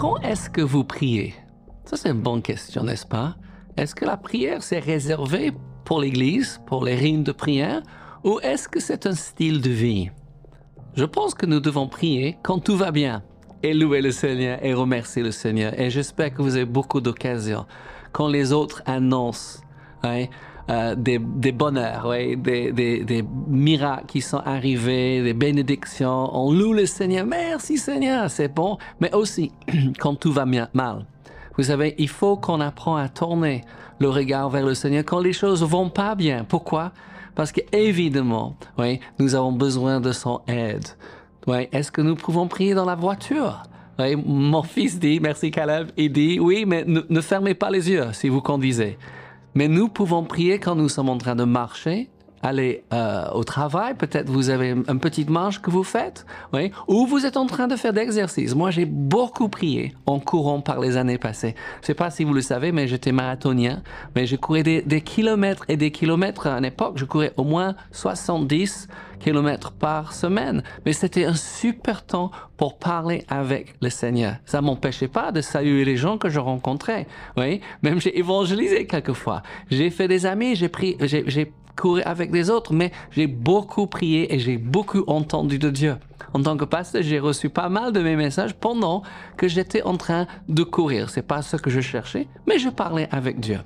quand est-ce que vous priez? Ça, c'est une bonne question, n'est-ce pas? Est-ce que la prière, c'est réservé pour l'Église, pour les rimes de prière, ou est-ce que c'est un style de vie? Je pense que nous devons prier quand tout va bien. Et louer le Seigneur et remercier le Seigneur. Et j'espère que vous avez beaucoup d'occasions quand les autres annoncent hein, euh, des, bonheurs, ouais, des, des, miracles qui sont arrivés, des bénédictions. On loue le Seigneur. Merci Seigneur, c'est bon. Mais aussi quand tout va mal. Vous savez, il faut qu'on apprend à tourner le regard vers le Seigneur quand les choses vont pas bien. Pourquoi? Parce qu'évidemment, oui, nous avons besoin de son aide. Oui, est-ce que nous pouvons prier dans la voiture? Oui, mon fils dit, merci Caleb, il dit, oui, mais ne fermez pas les yeux si vous conduisez. Mais nous pouvons prier quand nous sommes en train de marcher, aller euh, au travail, peut-être vous avez une petite marche que vous faites, oui, ou vous êtes en train de faire d'exercice. Moi, j'ai beaucoup prié en courant par les années passées. Je sais pas si vous le savez, mais j'étais marathonien, mais je courais des, des, kilomètres et des kilomètres à une époque. Je courais au moins 70 kilomètres par semaine, mais c'était un super temps pour parler avec le Seigneur. Ça m'empêchait pas de saluer les gens que je rencontrais, oui. Même j'ai évangélisé quelquefois. J'ai fait des amis, j'ai pris, j'ai courir avec les autres, mais j'ai beaucoup prié et j'ai beaucoup entendu de Dieu. En tant que pasteur, j'ai reçu pas mal de mes messages pendant que j'étais en train de courir. C'est pas ce que je cherchais, mais je parlais avec Dieu.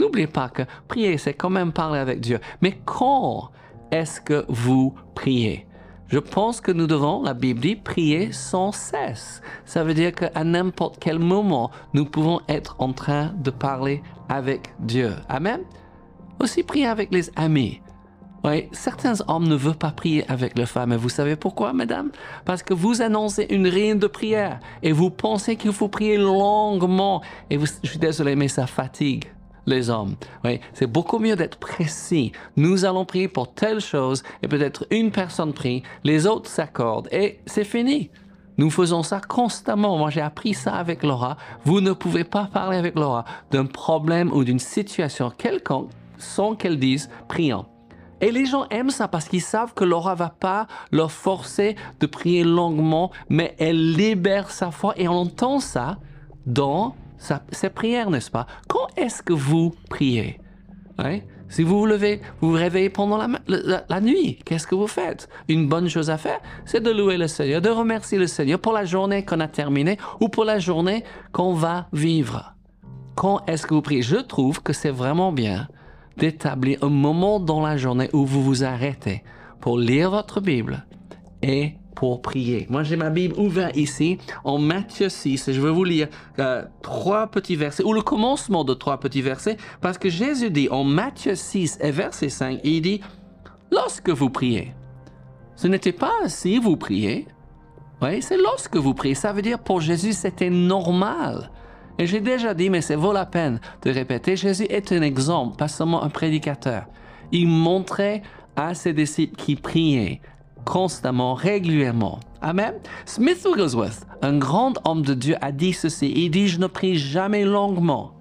N'oubliez pas que prier, c'est quand même parler avec Dieu. Mais quand est-ce que vous priez? Je pense que nous devons, la Bible dit, prier sans cesse. Ça veut dire qu'à n'importe quel moment, nous pouvons être en train de parler avec Dieu. Amen? Aussi prier avec les amis. Oui, certains hommes ne veulent pas prier avec leurs femmes. Et vous savez pourquoi, mesdames Parce que vous annoncez une réunion de prière et vous pensez qu'il faut prier longuement. Et je suis désolé, mais ça fatigue les hommes. Oui, c'est beaucoup mieux d'être précis. Nous allons prier pour telle chose et peut-être une personne prie, les autres s'accordent et c'est fini. Nous faisons ça constamment. Moi, j'ai appris ça avec Laura. Vous ne pouvez pas parler avec Laura d'un problème ou d'une situation quelconque sans qu'elle dise prions. Et les gens aiment ça parce qu'ils savent que Laura va pas leur forcer de prier longuement, mais elle libère sa foi et on entend ça dans ses prières, n'est-ce pas? Quand est-ce que vous priez? Si vous vous levez, vous vous réveillez pendant la nuit, qu'est-ce que vous faites? Une bonne chose à faire, c'est de louer le Seigneur, de remercier le Seigneur pour la journée qu'on a terminée ou pour la journée qu'on va vivre. Quand est-ce que vous priez? Je trouve que c'est vraiment bien d'établir un moment dans la journée où vous vous arrêtez pour lire votre Bible et pour prier. Moi, j'ai ma Bible ouverte ici en Matthieu 6 et je vais vous lire euh, trois petits versets ou le commencement de trois petits versets parce que Jésus dit en Matthieu 6 et verset 5, il dit, lorsque vous priez, ce n'était pas si vous priez, oui, c'est lorsque vous priez. Ça veut dire pour Jésus, c'était normal et j'ai déjà dit, mais ça vaut la peine de répéter, Jésus est un exemple, pas seulement un prédicateur. Il montrait à ses disciples qui priaient constamment, régulièrement. Amen. Smith Wigglesworth, un grand homme de Dieu, a dit ceci. Il dit, je ne prie jamais longuement,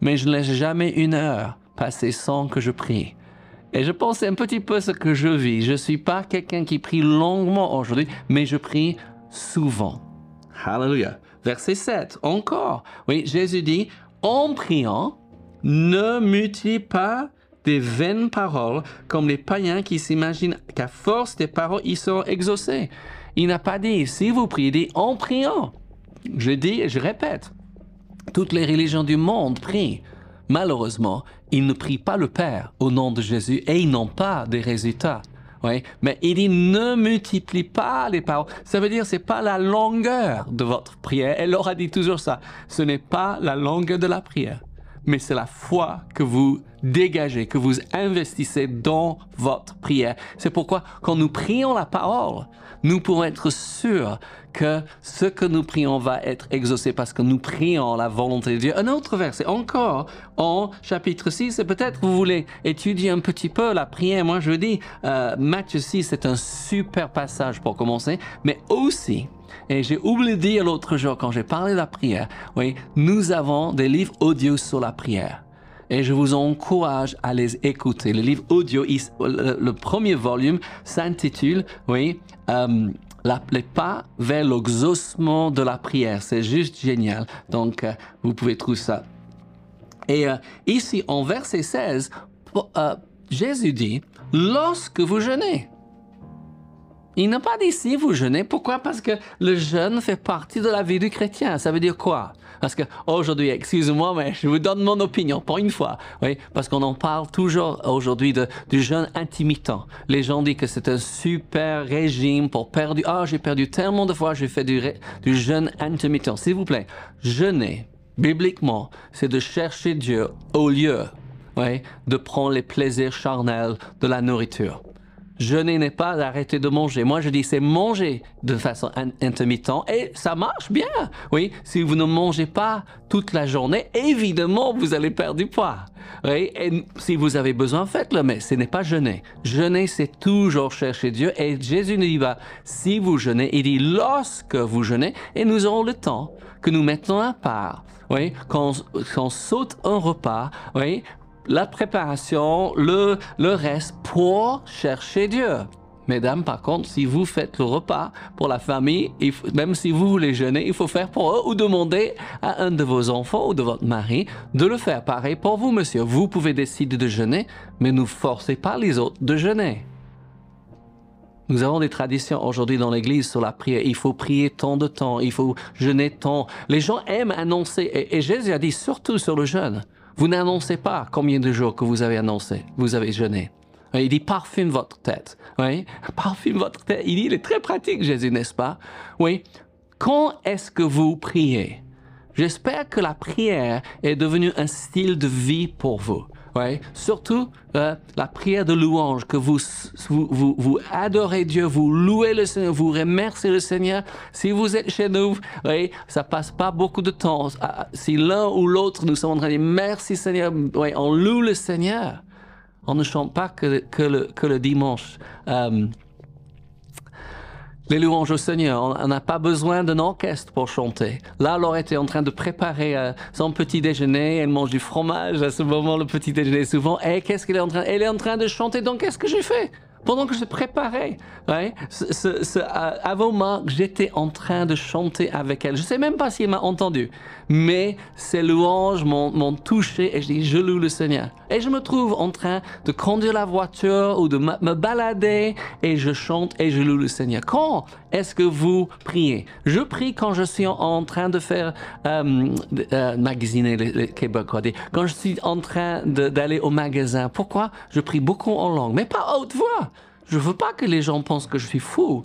mais je ne laisse jamais une heure passer sans que je prie. Et je pense un petit peu ce que je vis. Je ne suis pas quelqu'un qui prie longuement aujourd'hui, mais je prie souvent. Hallelujah. Verset 7, encore. Oui, Jésus dit, en priant, ne multiplie pas des vaines paroles comme les païens qui s'imaginent qu'à force des paroles, ils seront exaucés. Il n'a pas dit, si vous priez, dit en priant. Je dis et je répète, toutes les religions du monde prient. Malheureusement, ils ne prient pas le Père au nom de Jésus et ils n'ont pas de résultats. Oui, mais il dit ne multiplie pas les paroles. Ça veut dire c'est pas la longueur de votre prière. Elle aura dit toujours ça. Ce n'est pas la longueur de la prière, mais c'est la foi que vous dégagez, que vous investissez dans votre prière. C'est pourquoi quand nous prions la parole, nous pourrons être sûrs que ce que nous prions va être exaucé parce que nous prions la volonté de Dieu. Un autre verset, encore en chapitre 6, et peut-être vous voulez étudier un petit peu la prière. Moi, je dis, euh, Matthieu 6, c'est un super passage pour commencer, mais aussi, et j'ai oublié de dire l'autre jour quand j'ai parlé de la prière, oui, nous avons des livres audio sur la prière et je vous encourage à les écouter. Le livre audio, le, premier volume s'intitule, oui, euh, les pas vers l'exaucement de la prière. C'est juste génial. Donc, euh, vous pouvez trouver ça. Et euh, ici, en verset 16, euh, Jésus dit, lorsque vous jeûnez, il n'a pas dit si vous jeûnez. Pourquoi? Parce que le jeûne fait partie de la vie du chrétien. Ça veut dire quoi? Parce que aujourd'hui, excusez-moi, mais je vous donne mon opinion pour une fois. Oui, parce qu'on en parle toujours aujourd'hui du jeûne intermittent. Les gens disent que c'est un super régime pour perdre. Ah, j'ai perdu tellement de fois, j'ai fait du, du jeûne intermittent. S'il vous plaît, jeûner, bibliquement, c'est de chercher Dieu au lieu oui, de prendre les plaisirs charnels de la nourriture. Jeûner n'est pas d'arrêter de manger. Moi, je dis c'est manger de façon intermittente et ça marche bien. Oui, si vous ne mangez pas toute la journée, évidemment, vous allez perdre du poids. Oui, et si vous avez besoin, faites-le, mais ce n'est pas jeûner. Jeûner, c'est toujours chercher Dieu. Et Jésus nous dit, bah, si vous jeûnez, il dit lorsque vous jeûnez, et nous aurons le temps que nous mettons à part. Oui, quand, quand saute un repas, oui, la préparation, le, le reste pour chercher Dieu. Mesdames, par contre, si vous faites le repas pour la famille, même si vous voulez jeûner, il faut faire pour eux ou demander à un de vos enfants ou de votre mari de le faire. Pareil pour vous, monsieur. Vous pouvez décider de jeûner, mais ne forcez pas les autres de jeûner. Nous avons des traditions aujourd'hui dans l'Église sur la prière. Il faut prier tant de temps, il faut jeûner tant. Les gens aiment annoncer, et, et Jésus a dit surtout sur le jeûne. Vous n'annoncez pas combien de jours que vous avez annoncé, vous avez jeûné. Il dit parfume votre tête. Oui, parfume votre tête. Il dit, il est très pratique, Jésus, n'est-ce pas? Oui. Quand est-ce que vous priez? J'espère que la prière est devenue un style de vie pour vous. Ouais. Surtout euh, la prière de louange, que vous, vous, vous, vous, adorez Dieu, vous louez le Seigneur, vous remerciez le Seigneur. Si vous êtes chez nous, ouais, ça passe pas beaucoup de temps. Ah, ah, si l'un ou l'autre nous sommes en train de dire merci Seigneur, ouais, on loue le Seigneur. On ne chante pas que, que, le, que le dimanche. Euh, les louanges au Seigneur. On n'a pas besoin d'un orchestre pour chanter. Là, Laure était en train de préparer euh, son petit déjeuner. Elle mange du fromage à ce moment, le petit déjeuner souvent. Et qu'est-ce qu'elle est en train Elle est en train de chanter. Donc, qu'est-ce que j'ai fait? Pendant que je préparais, ouais, ce, ce, avant moi, j'étais en train de chanter avec elle. Je sais même pas si elle m'a entendu, mais ces louanges m'ont touché et je dis, je loue le Seigneur. Et je me trouve en train de conduire la voiture ou de me balader et je chante et je loue le Seigneur. Quand est-ce que vous priez? Je prie quand je suis en, train de faire euh, euh, magasiner les, Québécois. Quand je suis en train d'aller au magasin. Pourquoi? Je prie beaucoup en langue, mais pas haute voix. Je veux pas que les gens pensent que je suis fou,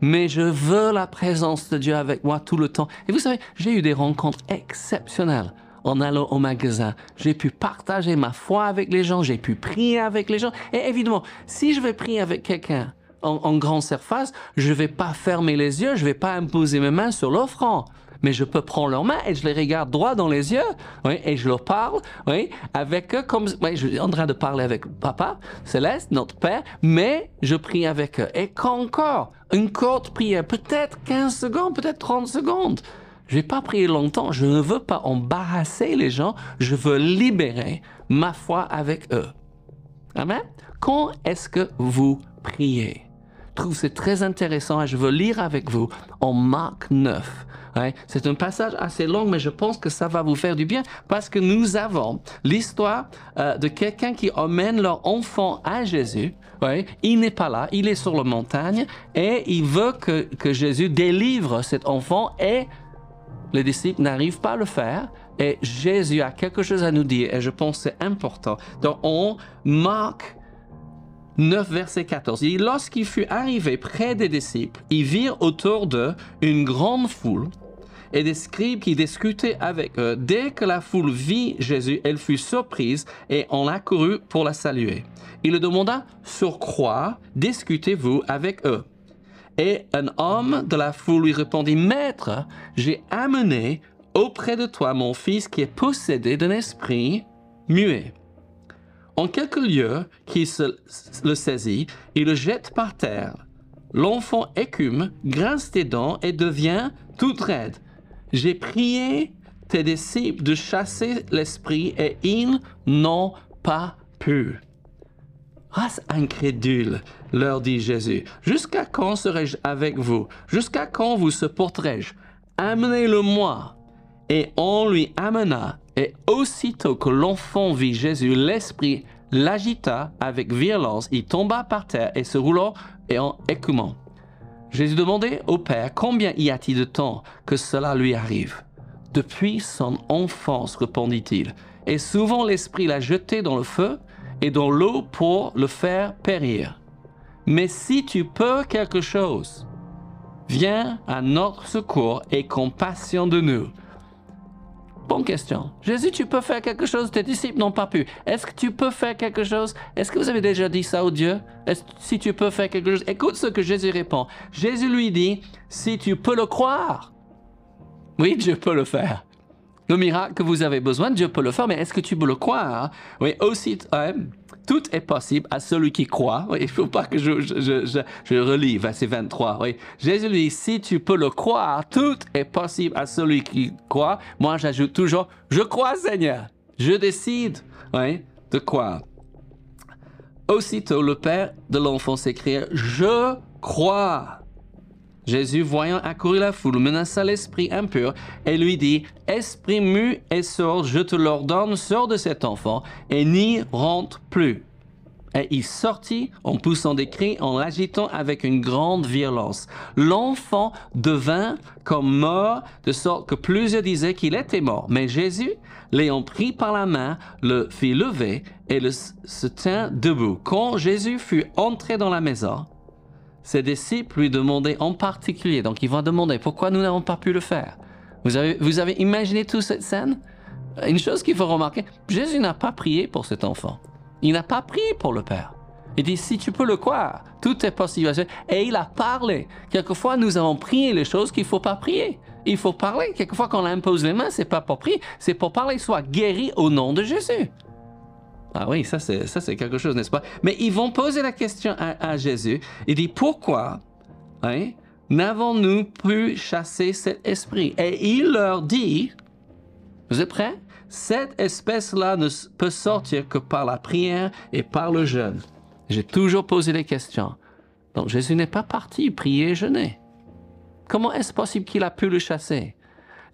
mais je veux la présence de Dieu avec moi tout le temps. Et vous savez, j'ai eu des rencontres exceptionnelles en allant au magasin. J'ai pu partager ma foi avec les gens, j'ai pu prier avec les gens. Et évidemment, si je vais prier avec quelqu'un en, grande surface, je vais pas fermer les yeux, je vais pas imposer mes mains sur l'offrant mais je peux prendre leurs mains et je les regarde droit dans les yeux, et je leur parle, oui, avec eux comme, je suis en train de parler avec Papa Céleste, notre Père, mais je prie avec eux. Et qu'encore, une courte prière, peut-être 15 secondes, peut-être 30 secondes. Je vais pas prier longtemps, je ne veux pas embarrasser les gens, je veux libérer ma foi avec eux. Amen. Quand est-ce que vous priez? Je trouve c'est très intéressant et je veux lire avec vous en Marc 9, c'est un passage assez long, mais je pense que ça va vous faire du bien parce que nous avons l'histoire euh, de quelqu'un qui emmène leur enfant à Jésus. Il n'est pas là, il est sur la montagne et il veut que, que Jésus délivre cet enfant et les disciples n'arrivent pas à le faire. Et Jésus a quelque chose à nous dire et je pense que c'est important. Donc on marque 9, verset 14. Et lorsqu'il fut arrivé près des disciples, ils virent autour d'eux une grande foule et des scribes qui discutaient avec eux. Dès que la foule vit Jésus, elle fut surprise et on accourut pour la saluer. Il le demanda, sur quoi discutez-vous avec eux? Et un homme de la foule lui répondit, Maître, j'ai amené auprès de toi mon fils qui est possédé d'un esprit muet. En quelques lieux, qui le saisit, il le jette par terre. L'enfant écume, grince des dents et devient tout raide. J'ai prié tes disciples de chasser l'esprit et ils n'ont pas pu. Race incrédule, leur dit Jésus. Jusqu'à quand serai-je avec vous? Jusqu'à quand vous supporterai-je Amenez-le-moi. Et on lui amena, et aussitôt que l'enfant vit Jésus, l'esprit l'agita avec violence, il tomba par terre et se roulant et en écumant. Jésus demandait au Père combien y a-t-il de temps que cela lui arrive? Depuis son enfance, répondit-il, et souvent l'Esprit l'a jeté dans le feu et dans l'eau pour le faire périr. Mais si tu peux quelque chose, viens à notre secours et compassion de nous. Bonne question. Jésus, tu peux faire quelque chose Tes disciples n'ont pas pu. Est-ce que tu peux faire quelque chose? Est-ce que vous avez déjà dit ça au Dieu? Est-ce Si tu peux faire quelque chose, écoute ce que Jésus répond. Jésus lui dit, si tu peux le croire, oui, Dieu peut le faire. Le miracle que vous avez besoin, Dieu peut le faire, mais est-ce que tu peux le croire? Oui, aussi, tout est possible à celui qui croit. il ne faut pas que je, je, je, je, relis verset 23. Oui. Jésus dit, si tu peux le croire, tout est possible à celui qui croit. Moi, j'ajoute toujours, je crois Seigneur. Je décide de croire. Aussitôt, le père de l'enfant s'écria, je crois. Jésus, voyant accourir la foule, menaça l'esprit impur et lui dit, Esprit mu et sort, je te l'ordonne, sors de cet enfant et n'y rentre plus. Et il sortit en poussant des cris, en l'agitant avec une grande violence. L'enfant devint comme mort, de sorte que plusieurs disaient qu'il était mort. Mais Jésus, l'ayant pris par la main, le fit lever et le, se tint debout. Quand Jésus fut entré dans la maison, ses disciples lui demandaient en particulier, donc ils vont demander pourquoi nous n'avons pas pu le faire? Vous avez, imaginé toute cette scène? Une chose qu'il faut remarquer, Jésus n'a pas prié pour cet enfant. Il n'a pas prié pour le Père. Il dit, si tu peux le croire, tout est possible. Et il a parlé. Quelquefois, nous avons prié les choses qu'il ne faut pas prier. Il faut parler. Quelquefois, quand on impose les mains, c'est pas pour prier, c'est pour parler, soit guéri au nom de Jésus. Ah oui, ça c'est, ça c'est quelque chose, n'est-ce pas? Mais ils vont poser la question à, Jésus. Il dit, pourquoi hein, n'avons-nous pu chasser cet esprit? Et il leur dit, vous êtes prêts? Cette espèce-là ne peut sortir que par la prière et par le jeûne. J'ai toujours posé les questions. Donc Jésus n'est pas parti prier et jeûner. Comment est-ce possible qu'il a pu le chasser?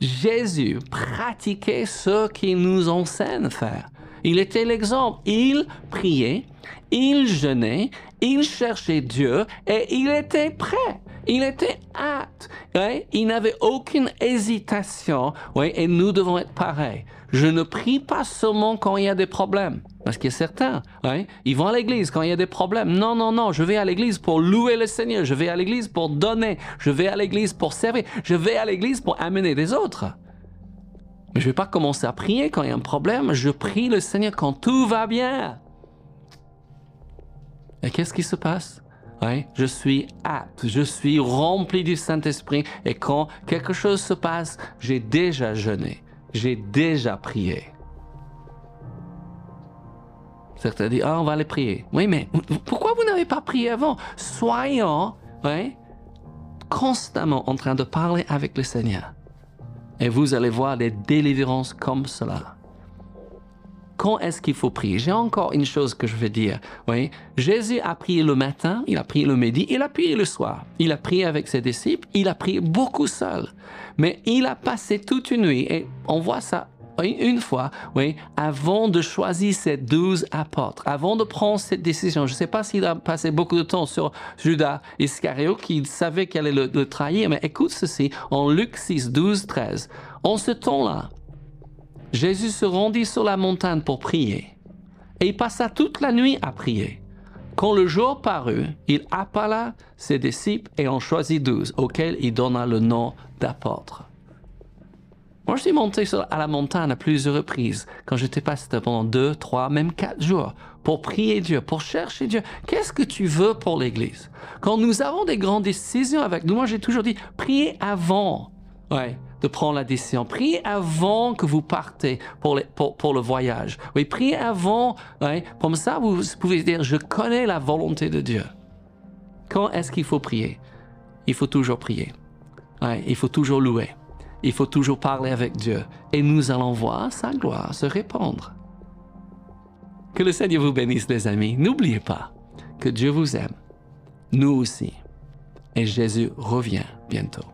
Jésus pratiquait ce qu'il nous enseigne faire. Il était l'exemple. Il priait, il jeûnait, il cherchait Dieu et il était prêt. Il était hâte. Il n'avait aucune hésitation. Et nous devons être pareils. Je ne prie pas seulement quand il y a des problèmes. Parce qu'il y a certains, ils vont à l'église quand il y a des problèmes. Non, non, non, je vais à l'église pour louer le Seigneur. Je vais à l'église pour donner. Je vais à l'église pour servir. Je vais à l'église pour amener des autres. Je ne vais pas commencer à prier quand il y a un problème. Je prie le Seigneur quand tout va bien. Et qu'est-ce qui se passe? Oui, je suis apte, je suis rempli du Saint-Esprit et quand quelque chose se passe, j'ai déjà jeûné, j'ai déjà prié. Certains disent, ah, on va aller prier. Oui, mais pourquoi vous n'avez pas prié avant? Soyons constamment en train de parler avec le Seigneur. Et vous allez voir des délivrances comme cela. Quand est-ce qu'il faut prier? J'ai encore une chose que je veux dire. Oui, Jésus a prié le matin, il a prié le midi, il a prié le soir. Il a prié avec ses disciples, il a prié beaucoup seul. Mais il a passé toute une nuit et on voit ça une fois, oui, avant de choisir ces douze apôtres, avant de prendre cette décision. Je ne sais pas s'il a passé beaucoup de temps sur Judas Iscariot, qui savait qu'elle allait le, trahir, mais écoute ceci, en Luc 6, 12, 13. En ce temps-là, Jésus se rendit sur la montagne pour prier, et il passa toute la nuit à prier. Quand le jour parut, il appela ses disciples et en choisit douze, auxquels il donna le nom d'apôtres. Moi, je suis monté à la montagne à plusieurs reprises, quand j'étais pasteur pendant deux, trois, même quatre jours, pour prier Dieu, pour chercher Dieu. Qu'est-ce que tu veux pour l'Église? Quand nous avons des grandes décisions avec nous, moi, j'ai toujours dit, priez avant ouais, de prendre la décision. Priez avant que vous partez pour, le voyage. Oui, priez avant. Ouais, comme ça, vous pouvez dire, je connais la volonté de Dieu. Quand est-ce qu'il faut prier? Il faut toujours prier. Ouais, il faut toujours louer. Il faut toujours parler avec Dieu et nous allons voir sa gloire se répandre. Que le Seigneur vous bénisse, les amis. N'oubliez pas que Dieu vous aime nous aussi. Et Jésus revient bientôt.